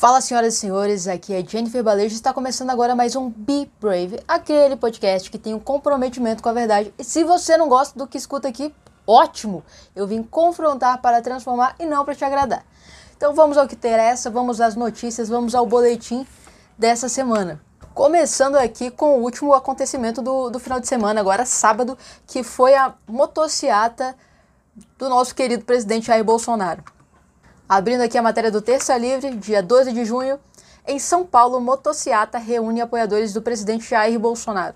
Fala, senhoras e senhores, aqui é Jennifer Balejo e está começando agora mais um Be Brave, aquele podcast que tem um comprometimento com a verdade. E se você não gosta do que escuta aqui, ótimo! Eu vim confrontar para transformar e não para te agradar. Então vamos ao que interessa, vamos às notícias, vamos ao boletim dessa semana. Começando aqui com o último acontecimento do, do final de semana, agora sábado, que foi a motociata do nosso querido presidente Jair Bolsonaro. Abrindo aqui a matéria do Terça Livre, dia 12 de junho, em São Paulo, motociata reúne apoiadores do presidente Jair Bolsonaro.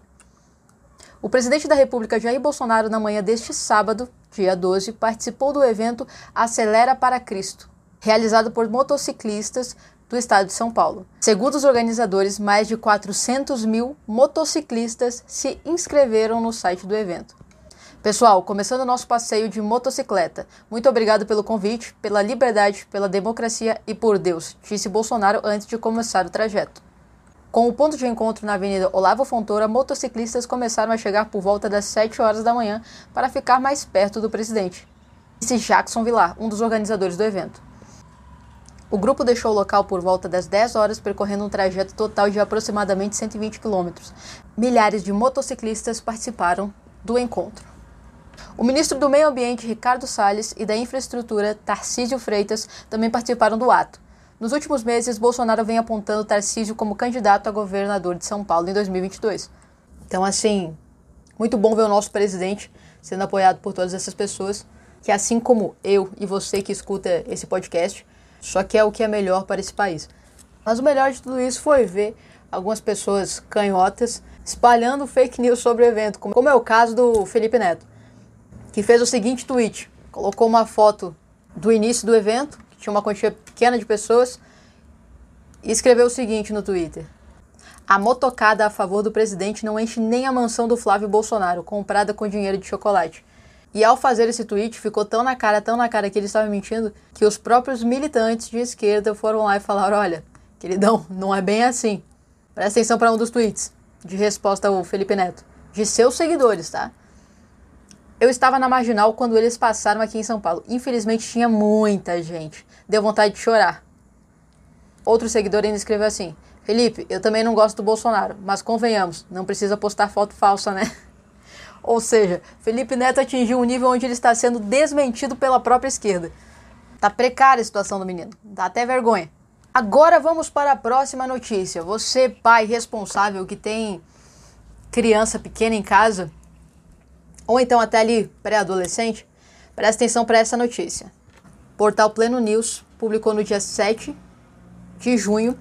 O presidente da República, Jair Bolsonaro, na manhã deste sábado, dia 12, participou do evento Acelera para Cristo, realizado por motociclistas do estado de São Paulo. Segundo os organizadores, mais de 400 mil motociclistas se inscreveram no site do evento. Pessoal, começando o nosso passeio de motocicleta. Muito obrigado pelo convite, pela liberdade, pela democracia e por Deus, disse Bolsonaro antes de começar o trajeto. Com o ponto de encontro na Avenida Olavo Fontoura, motociclistas começaram a chegar por volta das 7 horas da manhã para ficar mais perto do presidente. Disse Jackson Vilar, um dos organizadores do evento. O grupo deixou o local por volta das 10 horas, percorrendo um trajeto total de aproximadamente 120 quilômetros. Milhares de motociclistas participaram do encontro. O ministro do Meio Ambiente, Ricardo Salles, e da Infraestrutura, Tarcísio Freitas, também participaram do ato. Nos últimos meses, Bolsonaro vem apontando Tarcísio como candidato a governador de São Paulo em 2022. Então, assim, muito bom ver o nosso presidente sendo apoiado por todas essas pessoas, que assim como eu e você que escuta esse podcast, só que é o que é melhor para esse país. Mas o melhor de tudo isso foi ver algumas pessoas canhotas espalhando fake news sobre o evento, como é o caso do Felipe Neto que fez o seguinte tweet: colocou uma foto do início do evento, que tinha uma quantia pequena de pessoas, e escreveu o seguinte no Twitter: A motocada a favor do presidente não enche nem a mansão do Flávio Bolsonaro, comprada com dinheiro de chocolate. E ao fazer esse tweet, ficou tão na cara, tão na cara que ele estava mentindo, que os próprios militantes de esquerda foram lá e falaram: Olha, queridão, não é bem assim. Presta atenção para um dos tweets de resposta ao Felipe Neto, de seus seguidores, tá? Eu estava na marginal quando eles passaram aqui em São Paulo. Infelizmente tinha muita gente. Deu vontade de chorar. Outro seguidor ainda escreveu assim: Felipe, eu também não gosto do Bolsonaro, mas convenhamos, não precisa postar foto falsa, né? Ou seja, Felipe Neto atingiu um nível onde ele está sendo desmentido pela própria esquerda. Tá precária a situação do menino, dá até vergonha. Agora vamos para a próxima notícia. Você, pai responsável que tem criança pequena em casa, ou então até ali pré-adolescente, presta atenção para essa notícia. Portal Pleno News publicou no dia 7 de junho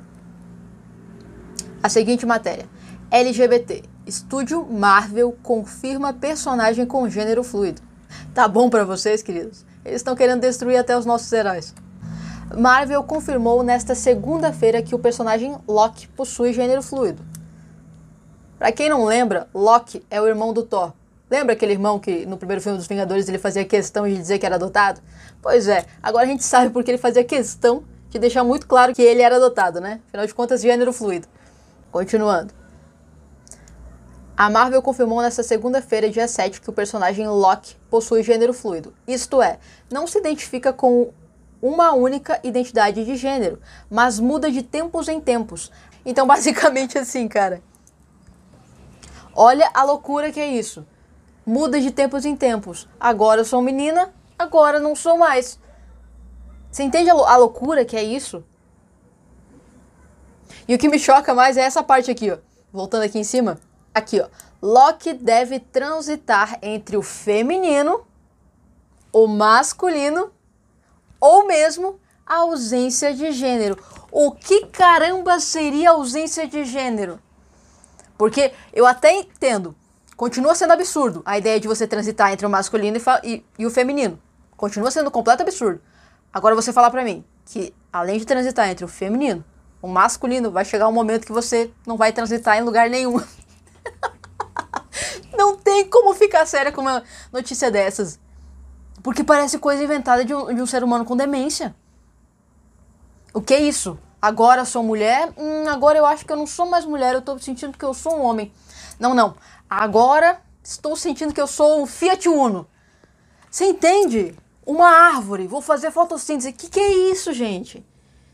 a seguinte matéria: LGBT. Estúdio Marvel confirma personagem com gênero fluido. Tá bom para vocês, queridos? Eles estão querendo destruir até os nossos heróis. Marvel confirmou nesta segunda-feira que o personagem Loki possui gênero fluido. Para quem não lembra, Loki é o irmão do Thor, Lembra aquele irmão que no primeiro filme dos Vingadores ele fazia questão de dizer que era adotado? Pois é, agora a gente sabe porque ele fazia questão de deixar muito claro que ele era adotado, né? Afinal de contas, gênero fluido. Continuando. A Marvel confirmou nesta segunda-feira, dia 7, que o personagem Loki possui gênero fluido. Isto é, não se identifica com uma única identidade de gênero, mas muda de tempos em tempos. Então, basicamente assim, cara. Olha a loucura que é isso muda de tempos em tempos. Agora eu sou menina, agora não sou mais. Você entende a, a loucura que é isso? E o que me choca mais é essa parte aqui, ó. Voltando aqui em cima. Aqui, ó. Loki deve transitar entre o feminino, o masculino ou mesmo a ausência de gênero. O que caramba seria ausência de gênero? Porque eu até entendo Continua sendo absurdo a ideia de você transitar entre o masculino e, e, e o feminino. Continua sendo um completo absurdo. Agora você falar pra mim que além de transitar entre o feminino, o masculino, vai chegar um momento que você não vai transitar em lugar nenhum. não tem como ficar séria com uma notícia dessas. Porque parece coisa inventada de um, de um ser humano com demência. O que é isso? Agora sou mulher? Hum, agora eu acho que eu não sou mais mulher, eu tô sentindo que eu sou um homem. Não, não. Agora estou sentindo que eu sou um Fiat Uno. Você entende? Uma árvore, vou fazer fotossíntese. O que, que é isso, gente?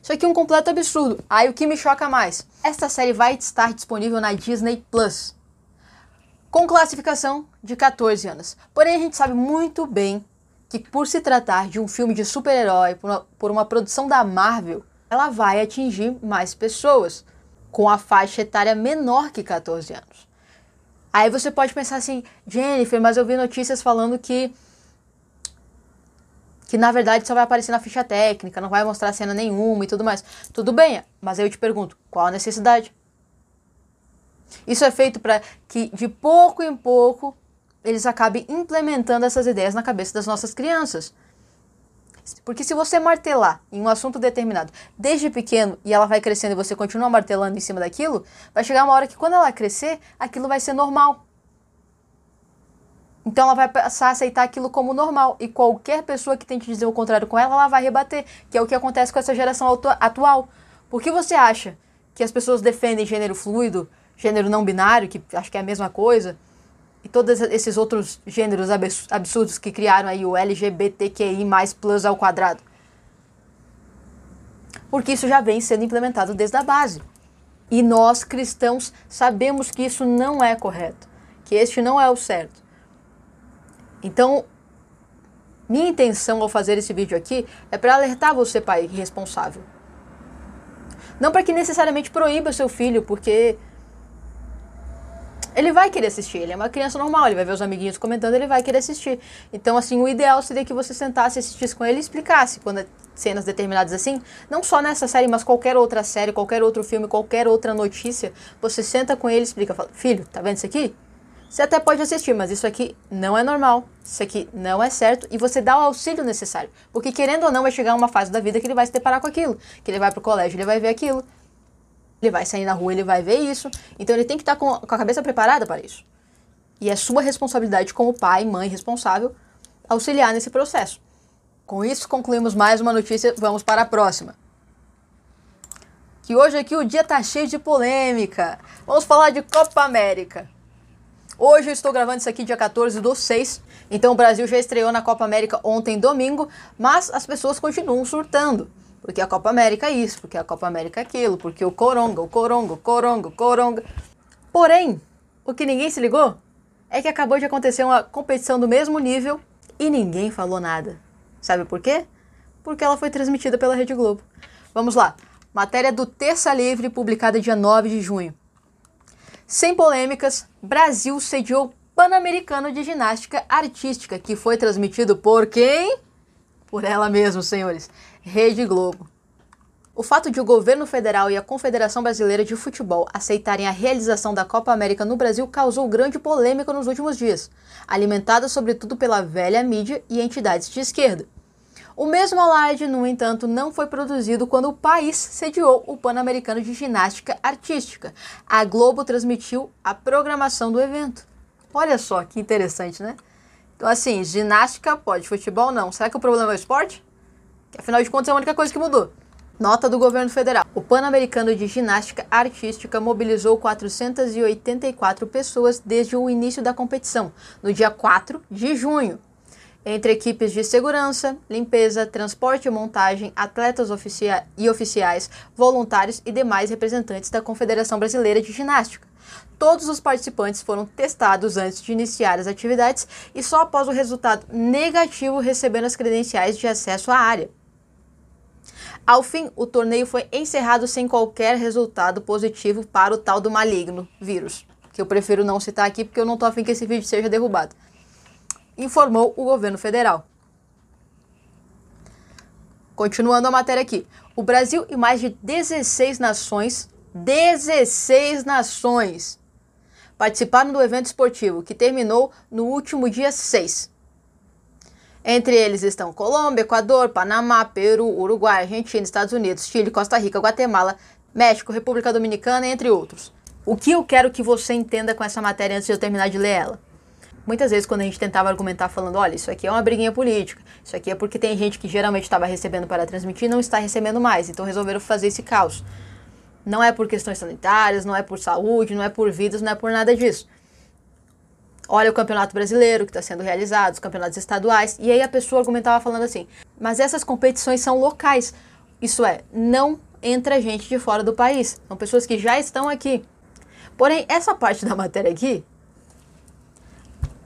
Isso aqui é um completo absurdo. Aí o que me choca mais? Esta série vai estar disponível na Disney Plus. Com classificação de 14 anos. Porém, a gente sabe muito bem que por se tratar de um filme de super-herói, por, por uma produção da Marvel, ela vai atingir mais pessoas com a faixa etária menor que 14 anos. Aí você pode pensar assim, Jennifer, mas eu vi notícias falando que que na verdade só vai aparecer na ficha técnica, não vai mostrar cena nenhuma e tudo mais. Tudo bem, mas aí eu te pergunto, qual a necessidade? Isso é feito para que de pouco em pouco eles acabem implementando essas ideias na cabeça das nossas crianças. Porque se você martelar em um assunto determinado desde pequeno e ela vai crescendo e você continua martelando em cima daquilo, vai chegar uma hora que quando ela crescer, aquilo vai ser normal. Então ela vai passar a aceitar aquilo como normal. E qualquer pessoa que tente dizer o contrário com ela, ela vai rebater. Que é o que acontece com essa geração atual. Por que você acha que as pessoas defendem gênero fluido, gênero não binário, que acho que é a mesma coisa, e todos esses outros gêneros absurdos que criaram aí o LGBTQI mais plus ao quadrado. Porque isso já vem sendo implementado desde a base. E nós cristãos sabemos que isso não é correto, que este não é o certo. Então, minha intenção ao fazer esse vídeo aqui é para alertar você, pai responsável. Não para que necessariamente proíba seu filho, porque ele vai querer assistir, ele é uma criança normal, ele vai ver os amiguinhos comentando, ele vai querer assistir. Então, assim, o ideal seria que você sentasse, assistisse com ele e explicasse quando cenas determinadas assim, não só nessa série, mas qualquer outra série, qualquer outro filme, qualquer outra notícia, você senta com ele e explica, fala, filho, tá vendo isso aqui? Você até pode assistir, mas isso aqui não é normal, isso aqui não é certo, e você dá o auxílio necessário. Porque querendo ou não, vai chegar uma fase da vida que ele vai se deparar com aquilo, que ele vai pro colégio, ele vai ver aquilo, ele vai sair na rua, ele vai ver isso. Então ele tem que estar com, com a cabeça preparada para isso. E é sua responsabilidade como pai, mãe responsável auxiliar nesse processo. Com isso, concluímos mais uma notícia. Vamos para a próxima. Que hoje aqui o dia tá cheio de polêmica. Vamos falar de Copa América. Hoje eu estou gravando isso aqui dia 14 do 6. Então o Brasil já estreou na Copa América ontem, domingo, mas as pessoas continuam surtando. Porque a Copa América é isso, porque a Copa América é aquilo, porque o Coronga, o Coronga, o Coronga, o Coronga. Porém, o que ninguém se ligou é que acabou de acontecer uma competição do mesmo nível e ninguém falou nada. Sabe por quê? Porque ela foi transmitida pela Rede Globo. Vamos lá. Matéria do Terça Livre, publicada dia 9 de junho. Sem polêmicas, Brasil sediou Pan-Americano de Ginástica Artística, que foi transmitido por quem? Por ela mesma, senhores. Rede Globo. O fato de o governo federal e a Confederação Brasileira de Futebol aceitarem a realização da Copa América no Brasil causou grande polêmica nos últimos dias, alimentada sobretudo pela velha mídia e entidades de esquerda. O mesmo alarde, no entanto, não foi produzido quando o país sediou o Pan-Americano de Ginástica Artística. A Globo transmitiu a programação do evento. Olha só que interessante, né? Então, assim, ginástica pode, futebol não. Será que o problema é o esporte? Afinal de contas, é a única coisa que mudou. Nota do governo federal. O Pan-Americano de Ginástica Artística mobilizou 484 pessoas desde o início da competição, no dia 4 de junho, entre equipes de segurança, limpeza, transporte e montagem, atletas oficia e oficiais, voluntários e demais representantes da Confederação Brasileira de Ginástica. Todos os participantes foram testados antes de iniciar as atividades e só após o resultado negativo receberam as credenciais de acesso à área. Ao fim, o torneio foi encerrado sem qualquer resultado positivo para o tal do maligno vírus, que eu prefiro não citar aqui porque eu não estou afim que esse vídeo seja derrubado. Informou o governo federal. Continuando a matéria aqui. O Brasil e mais de 16 nações 16 nações participaram do evento esportivo, que terminou no último dia 6. Entre eles estão Colômbia, Equador, Panamá, Peru, Uruguai, Argentina, Estados Unidos, Chile, Costa Rica, Guatemala, México, República Dominicana, entre outros. O que eu quero que você entenda com essa matéria antes de eu terminar de ler ela? Muitas vezes, quando a gente tentava argumentar falando, olha, isso aqui é uma briguinha política, isso aqui é porque tem gente que geralmente estava recebendo para transmitir e não está recebendo mais, então resolveram fazer esse caos. Não é por questões sanitárias, não é por saúde, não é por vidas, não é por nada disso. Olha o campeonato brasileiro que está sendo realizado, os campeonatos estaduais. E aí a pessoa argumentava falando assim: mas essas competições são locais. Isso é, não entra gente de fora do país. São pessoas que já estão aqui. Porém, essa parte da matéria aqui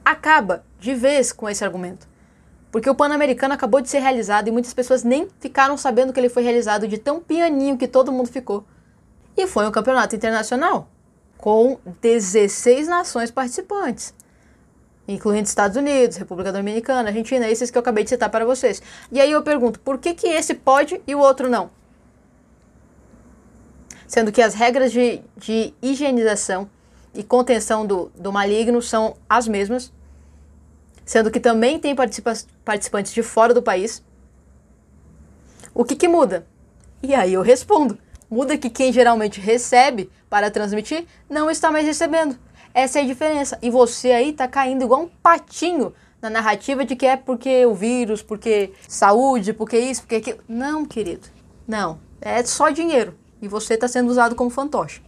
acaba de vez com esse argumento. Porque o Pan-Americano acabou de ser realizado e muitas pessoas nem ficaram sabendo que ele foi realizado de tão pianinho que todo mundo ficou. E foi um campeonato internacional com 16 nações participantes, incluindo Estados Unidos, República Dominicana, Argentina, esses que eu acabei de citar para vocês. E aí eu pergunto, por que, que esse pode e o outro não? Sendo que as regras de, de higienização e contenção do, do maligno são as mesmas, sendo que também tem participa participantes de fora do país. O que, que muda? E aí eu respondo: muda que quem geralmente recebe para transmitir não está mais recebendo. Essa é a diferença. E você aí está caindo igual um patinho na narrativa de que é porque o vírus, porque saúde, porque isso, porque aquilo. Não, querido. Não. É só dinheiro. E você está sendo usado como fantoche.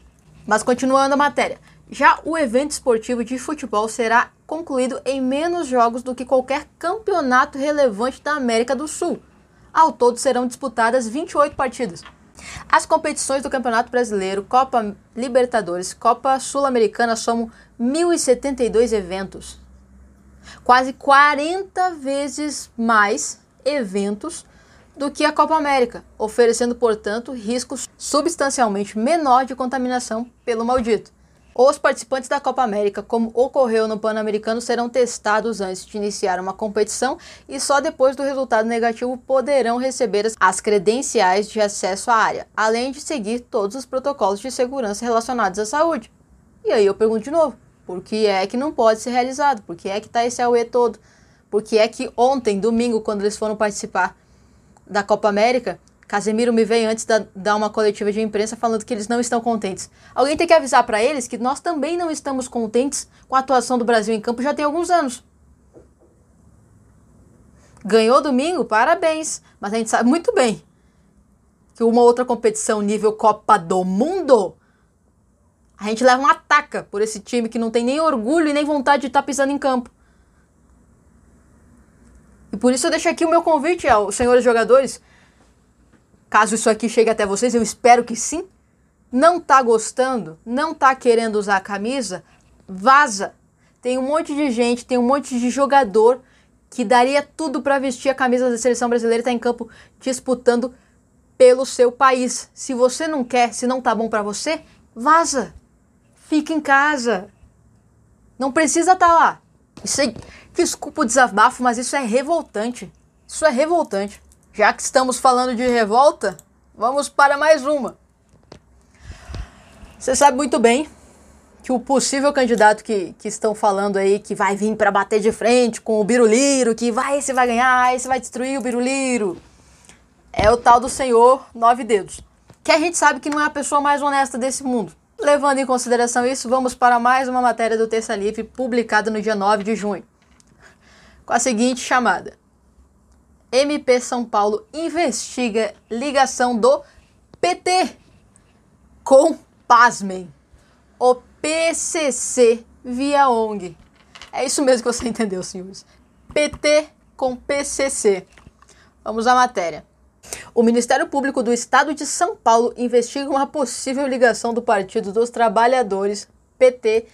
Mas continuando a matéria. Já o evento esportivo de futebol será concluído em menos jogos do que qualquer campeonato relevante da América do Sul. Ao todo serão disputadas 28 partidas. As competições do Campeonato Brasileiro, Copa Libertadores, Copa Sul-Americana somam 1.072 eventos. Quase 40 vezes mais eventos do que a Copa América, oferecendo, portanto, riscos substancialmente menor de contaminação pelo maldito. Os participantes da Copa América, como ocorreu no Pan-Americano, serão testados antes de iniciar uma competição e só depois do resultado negativo poderão receber as credenciais de acesso à área, além de seguir todos os protocolos de segurança relacionados à saúde. E aí eu pergunto de novo: por que é que não pode ser realizado? Por que é que está esse AUE todo? Por que é que ontem, domingo, quando eles foram participar da Copa América, Casemiro me veio antes da dar uma coletiva de imprensa falando que eles não estão contentes. Alguém tem que avisar para eles que nós também não estamos contentes com a atuação do Brasil em campo já tem alguns anos. Ganhou domingo? Parabéns. Mas a gente sabe muito bem que uma outra competição nível Copa do Mundo, a gente leva uma ataca por esse time que não tem nem orgulho e nem vontade de estar tá pisando em campo. E por isso eu deixo aqui o meu convite aos senhores jogadores caso isso aqui chegue até vocês, eu espero que sim. Não tá gostando, não tá querendo usar a camisa, vaza. Tem um monte de gente, tem um monte de jogador que daria tudo para vestir a camisa da seleção brasileira e tá em campo disputando pelo seu país. Se você não quer, se não tá bom para você, vaza. Fica em casa. Não precisa estar tá lá. Isso é, desculpa o desabafo, mas isso é revoltante. Isso é revoltante. Já que estamos falando de revolta, vamos para mais uma. Você sabe muito bem que o possível candidato que, que estão falando aí que vai vir para bater de frente com o Biruliro, que vai, esse vai ganhar, esse vai destruir o Biruliro, é o tal do senhor Nove Dedos, que a gente sabe que não é a pessoa mais honesta desse mundo. Levando em consideração isso, vamos para mais uma matéria do Terça Livre publicada no dia 9 de junho, com a seguinte chamada: MP São Paulo investiga ligação do PT com, pasmem, o PCC via ONG. É isso mesmo que você entendeu, senhores. PT com PCC. Vamos à matéria. O Ministério Público do Estado de São Paulo investiga uma possível ligação do Partido dos Trabalhadores, PT,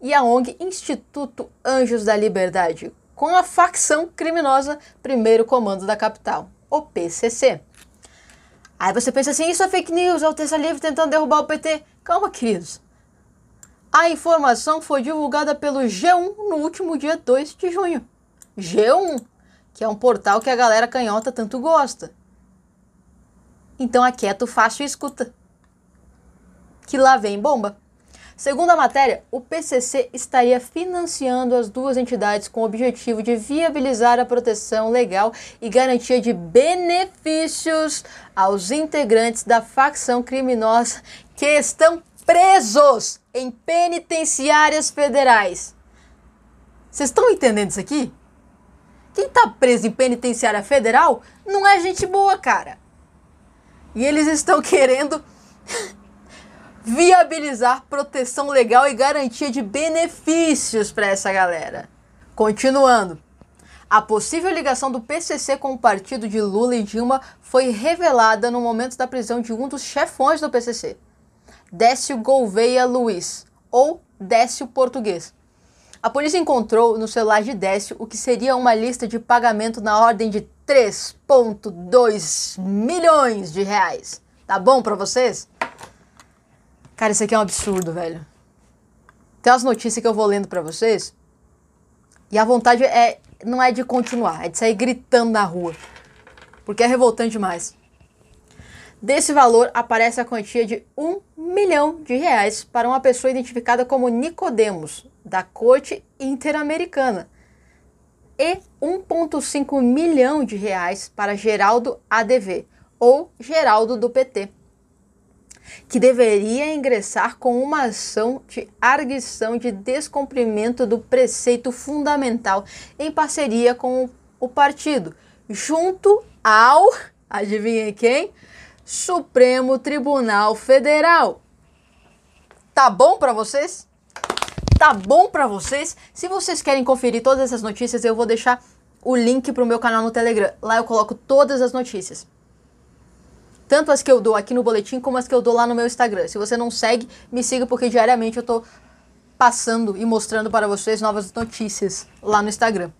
e a ONG Instituto Anjos da Liberdade, com a facção criminosa Primeiro Comando da Capital, o PCC. Aí você pensa assim, isso é fake news, é o Terça Livre tentando derrubar o PT. Calma, queridos. A informação foi divulgada pelo G1 no último dia 2 de junho. G1, que é um portal que a galera canhota tanto gosta. Então aquieto, fácil e escuta. Que lá vem bomba. Segundo a matéria, o PCC estaria financiando as duas entidades com o objetivo de viabilizar a proteção legal e garantia de benefícios aos integrantes da facção criminosa que estão presos em penitenciárias federais. Vocês estão entendendo isso aqui? Quem está preso em penitenciária federal não é gente boa, cara. E eles estão querendo viabilizar proteção legal e garantia de benefícios para essa galera. Continuando. A possível ligação do PCC com o partido de Lula e Dilma foi revelada no momento da prisão de um dos chefões do PCC, Décio Gouveia Luiz, ou Décio Português. A polícia encontrou no celular de Décio o que seria uma lista de pagamento na ordem de 3,2 milhões de reais. Tá bom para vocês? Cara, isso aqui é um absurdo, velho. Tem umas notícias que eu vou lendo para vocês e a vontade é não é de continuar, é de sair gritando na rua, porque é revoltante demais. Desse valor aparece a quantia de um milhão de reais para uma pessoa identificada como Nicodemos, da Corte Interamericana, e 1,5 milhão de reais para Geraldo ADV, ou Geraldo do PT, que deveria ingressar com uma ação de arguição de descumprimento do preceito fundamental em parceria com o partido, junto ao, adivinha quem? Supremo Tribunal Federal. Tá bom para vocês? Tá bom para vocês? Se vocês querem conferir todas essas notícias, eu vou deixar o link pro meu canal no Telegram. Lá eu coloco todas as notícias. Tanto as que eu dou aqui no boletim, como as que eu dou lá no meu Instagram. Se você não segue, me siga porque diariamente eu tô passando e mostrando para vocês novas notícias lá no Instagram.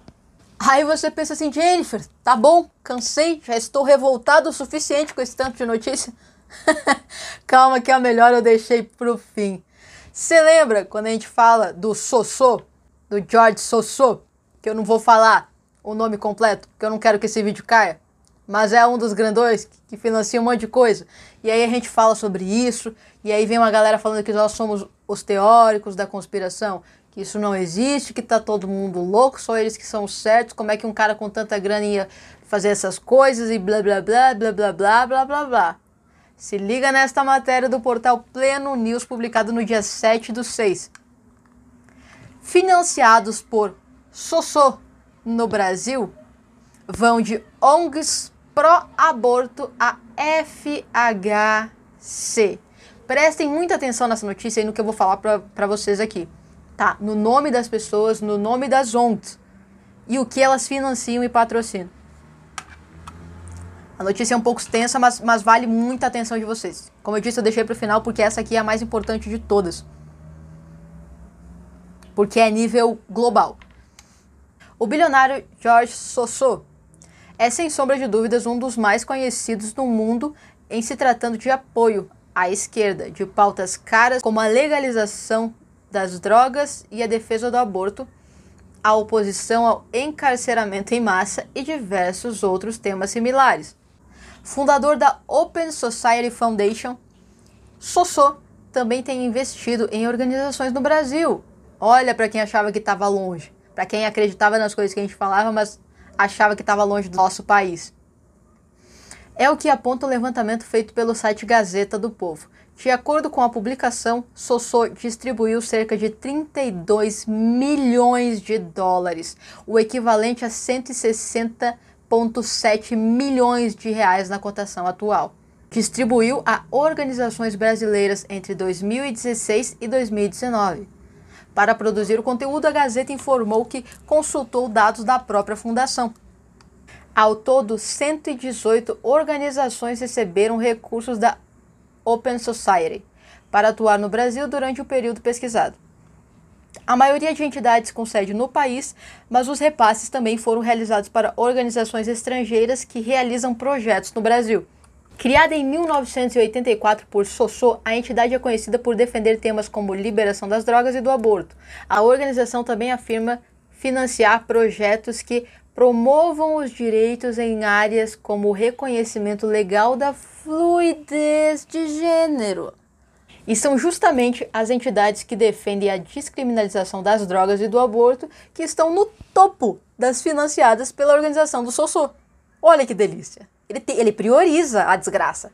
Aí você pensa assim, Jennifer, tá bom, cansei, já estou revoltado o suficiente com esse tanto de notícia. Calma que a melhor eu deixei pro fim. Você lembra quando a gente fala do Sossô, do George Sossô, que eu não vou falar o nome completo, porque eu não quero que esse vídeo caia, mas é um dos grandões que financia um monte de coisa. E aí a gente fala sobre isso, e aí vem uma galera falando que nós somos os teóricos da conspiração que isso não existe, que tá todo mundo louco, só eles que são certos, como é que um cara com tanta grana ia fazer essas coisas e blá blá blá blá blá blá blá blá blá. Se liga nesta matéria do portal Pleno News, publicado no dia 7 do 6. Financiados por Sossô no Brasil, vão de ONGs pró-aborto a FHC. Prestem muita atenção nessa notícia e no que eu vou falar para vocês aqui tá? No nome das pessoas, no nome das ONGs e o que elas financiam e patrocinam. A notícia é um pouco extensa, mas, mas vale muita atenção de vocês. Como eu disse, eu deixei para o final porque essa aqui é a mais importante de todas. Porque é nível global. O bilionário George Soros é, sem sombra de dúvidas, um dos mais conhecidos no mundo em se tratando de apoio à esquerda, de pautas caras como a legalização das drogas e a defesa do aborto, a oposição ao encarceramento em massa e diversos outros temas similares. Fundador da Open Society Foundation, Sossô também tem investido em organizações no Brasil. Olha para quem achava que estava longe, para quem acreditava nas coisas que a gente falava, mas achava que estava longe do nosso país. É o que aponta o levantamento feito pelo site Gazeta do Povo. De acordo com a publicação, Sossô distribuiu cerca de 32 milhões de dólares, o equivalente a 160,7 milhões de reais na cotação atual. Distribuiu a organizações brasileiras entre 2016 e 2019. Para produzir o conteúdo, a Gazeta informou que consultou dados da própria fundação. Ao todo, 118 organizações receberam recursos da Open Society para atuar no Brasil durante o período pesquisado. A maioria de entidades com sede no país, mas os repasses também foram realizados para organizações estrangeiras que realizam projetos no Brasil. Criada em 1984 por Sossô, a entidade é conhecida por defender temas como liberação das drogas e do aborto. A organização também afirma financiar projetos que promovam os direitos em áreas como o reconhecimento legal da fluidez de gênero. E são justamente as entidades que defendem a descriminalização das drogas e do aborto que estão no topo das financiadas pela organização do Sossô. Olha que delícia! Ele, te, ele prioriza a desgraça.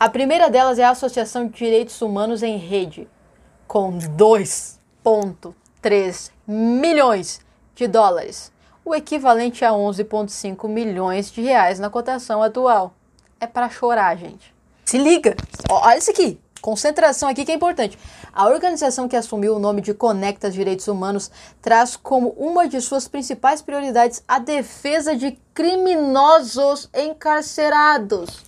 A primeira delas é a Associação de Direitos Humanos em Rede, com 2,3 milhões de dólares o equivalente a 11,5 milhões de reais na cotação atual. É para chorar, gente. Se liga, olha isso aqui. Concentração aqui que é importante. A organização que assumiu o nome de Conecta Direitos Humanos traz como uma de suas principais prioridades a defesa de criminosos encarcerados.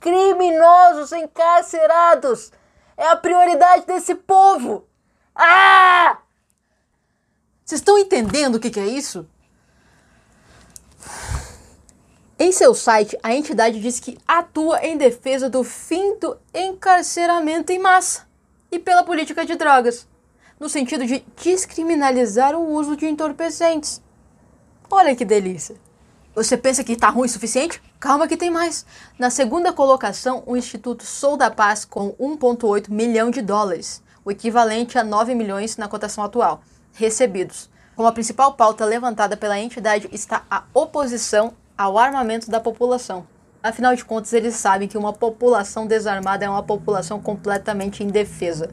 Criminosos encarcerados! É a prioridade desse povo! Ah! Vocês estão entendendo o que, que é isso? Em seu site, a entidade diz que atua em defesa do fim do encarceramento em massa e pela política de drogas, no sentido de descriminalizar o uso de entorpecentes. Olha que delícia! Você pensa que está ruim o suficiente? Calma que tem mais. Na segunda colocação, o Instituto Sou da Paz com 1,8 milhão de dólares, o equivalente a 9 milhões na cotação atual, recebidos. Como a principal pauta levantada pela entidade está a oposição ao armamento da população. Afinal de contas, eles sabem que uma população desarmada é uma população completamente indefesa.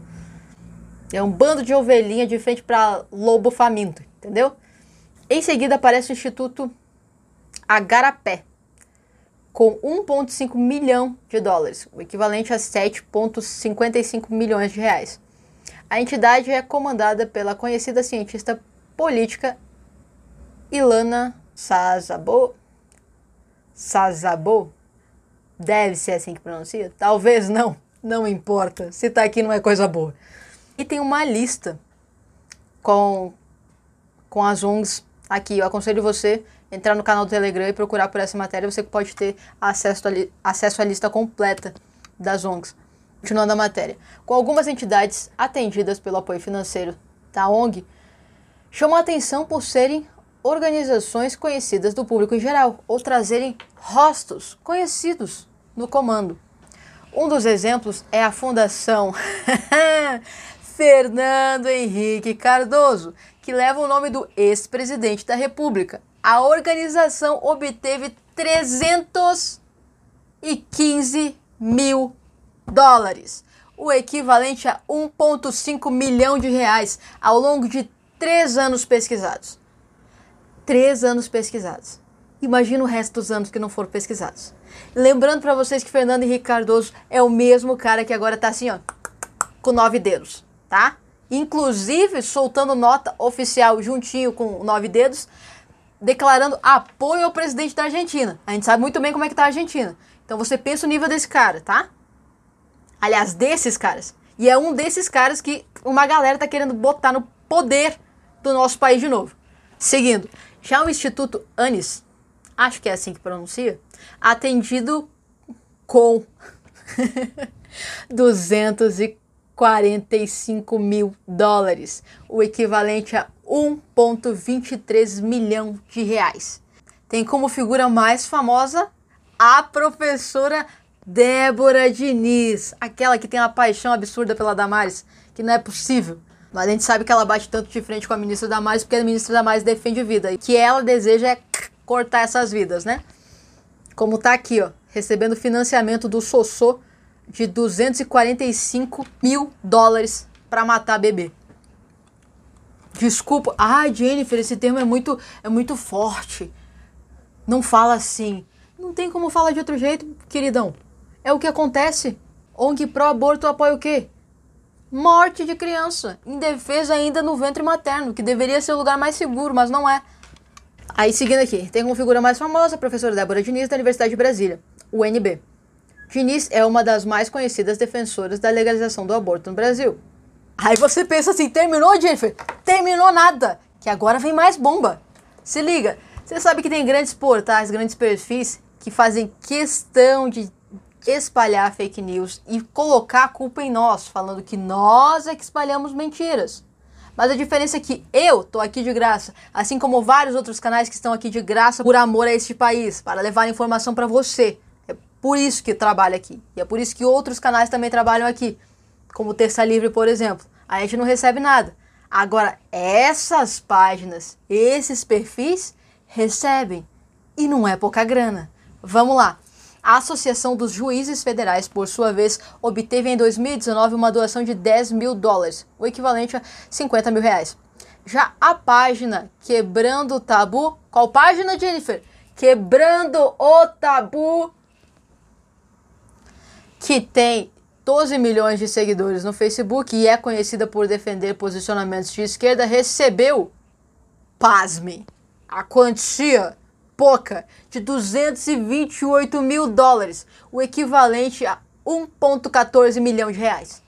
É um bando de ovelhinha de frente para lobo faminto, entendeu? Em seguida aparece o Instituto Agarapé, com 1,5 milhão de dólares, o equivalente a 7,55 milhões de reais. A entidade é comandada pela conhecida cientista política Ilana Sazabo, Sazabo? Deve ser assim que pronuncia? Talvez não, não importa. Se tá aqui não é coisa boa. E tem uma lista com, com as ONGs aqui. Eu aconselho você entrar no canal do Telegram e procurar por essa matéria. Você pode ter acesso, a, acesso à lista completa das ONGs. Continuando a matéria. Com algumas entidades atendidas pelo apoio financeiro da ONG, chamam a atenção por serem organizações conhecidas do público em geral ou trazerem rostos conhecidos no comando. Um dos exemplos é a Fundação Fernando Henrique Cardoso, que leva o nome do ex-presidente da República. A organização obteve 315 mil dólares, o equivalente a 1,5 milhão de reais, ao longo de três anos pesquisados. Três anos pesquisados. Imagina o resto dos anos que não foram pesquisados. Lembrando para vocês que Fernando Henrique Cardoso é o mesmo cara que agora tá assim, ó, com nove dedos, tá? Inclusive soltando nota oficial juntinho com nove dedos, declarando apoio ao presidente da Argentina. A gente sabe muito bem como é que tá a Argentina. Então você pensa o nível desse cara, tá? Aliás, desses caras. E é um desses caras que uma galera tá querendo botar no poder do nosso país de novo. Seguindo, já o Instituto ANIS, acho que é assim que pronuncia, atendido com 245 mil dólares, o equivalente a 1,23 milhão de reais. Tem como figura mais famosa a professora Débora Diniz, aquela que tem uma paixão absurda pela Damares, que não é possível. Mas a gente sabe que ela bate tanto de frente com a ministra Damares porque a ministra Damares defende vida. E que ela deseja é cortar essas vidas, né? Como tá aqui, ó, recebendo financiamento do Sossô de 245 mil dólares para matar bebê. Desculpa. Ah, Jennifer, esse termo é muito, é muito forte. Não fala assim. Não tem como falar de outro jeito, queridão. É o que acontece. ONG pró-aborto apoia o quê? Morte de criança, indefesa ainda no ventre materno, que deveria ser o lugar mais seguro, mas não é. Aí seguindo aqui, tem como figura mais famosa a professora Débora Diniz da Universidade de Brasília, UNB. Diniz é uma das mais conhecidas defensoras da legalização do aborto no Brasil. Aí você pensa assim, terminou, Jennifer? Terminou nada, que agora vem mais bomba. Se liga, você sabe que tem grandes portais, grandes perfis que fazem questão de espalhar fake news e colocar a culpa em nós, falando que nós é que espalhamos mentiras. Mas a diferença é que eu tô aqui de graça, assim como vários outros canais que estão aqui de graça por amor a este país, para levar informação para você. É por isso que trabalho aqui. E é por isso que outros canais também trabalham aqui, como Terça Livre, por exemplo. A gente não recebe nada. Agora, essas páginas, esses perfis, recebem. E não é pouca grana. Vamos lá. A Associação dos Juízes Federais, por sua vez, obteve em 2019 uma doação de 10 mil dólares, o equivalente a 50 mil reais. Já a página Quebrando o Tabu, qual página, Jennifer? Quebrando o Tabu, que tem 12 milhões de seguidores no Facebook e é conhecida por defender posicionamentos de esquerda, recebeu, pasmem, a quantia pouca de 228 mil dólares, o equivalente a 1,14 milhão de reais.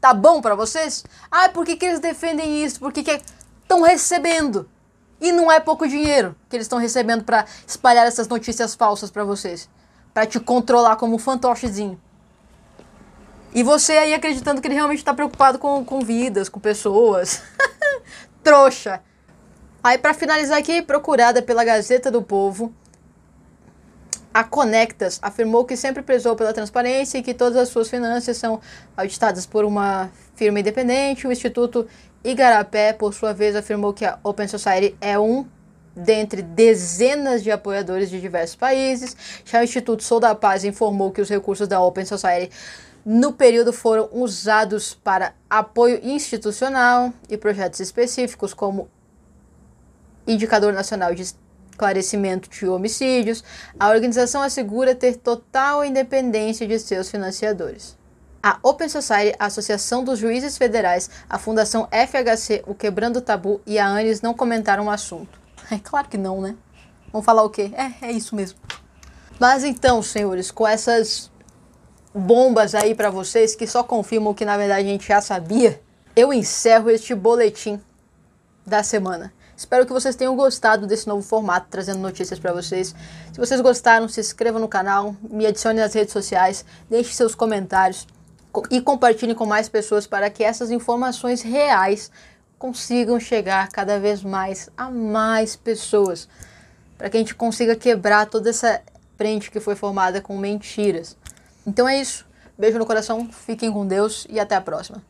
Tá bom para vocês? Ah, por que, que eles defendem isso? Por que estão recebendo? E não é pouco dinheiro que eles estão recebendo para espalhar essas notícias falsas para vocês, para te controlar como um fantochezinho. E você aí acreditando que ele realmente está preocupado com, com vidas, com pessoas. Trouxa. Aí para finalizar aqui, procurada pela Gazeta do Povo, a Conectas afirmou que sempre prezou pela transparência e que todas as suas finanças são auditadas por uma firma independente. O Instituto Igarapé, por sua vez, afirmou que a Open Society é um dentre dezenas de apoiadores de diversos países. Já o Instituto Sou da Paz informou que os recursos da Open Society no período foram usados para apoio institucional e projetos específicos, como Indicador Nacional de Esclarecimento de Homicídios. A organização assegura ter total independência de seus financiadores. A Open Society, a Associação dos Juízes Federais, a Fundação FHC, o Quebrando o Tabu e a ANES não comentaram o assunto. É claro que não, né? Vamos falar o quê? É, é isso mesmo. Mas então, senhores, com essas bombas aí para vocês que só confirmam o que na verdade a gente já sabia, eu encerro este boletim da semana. Espero que vocês tenham gostado desse novo formato, trazendo notícias para vocês. Se vocês gostaram, se inscrevam no canal, me adicione nas redes sociais, deixe seus comentários e compartilhem com mais pessoas para que essas informações reais consigam chegar cada vez mais a mais pessoas. Para que a gente consiga quebrar toda essa frente que foi formada com mentiras. Então é isso. Beijo no coração, fiquem com Deus e até a próxima.